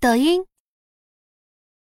抖音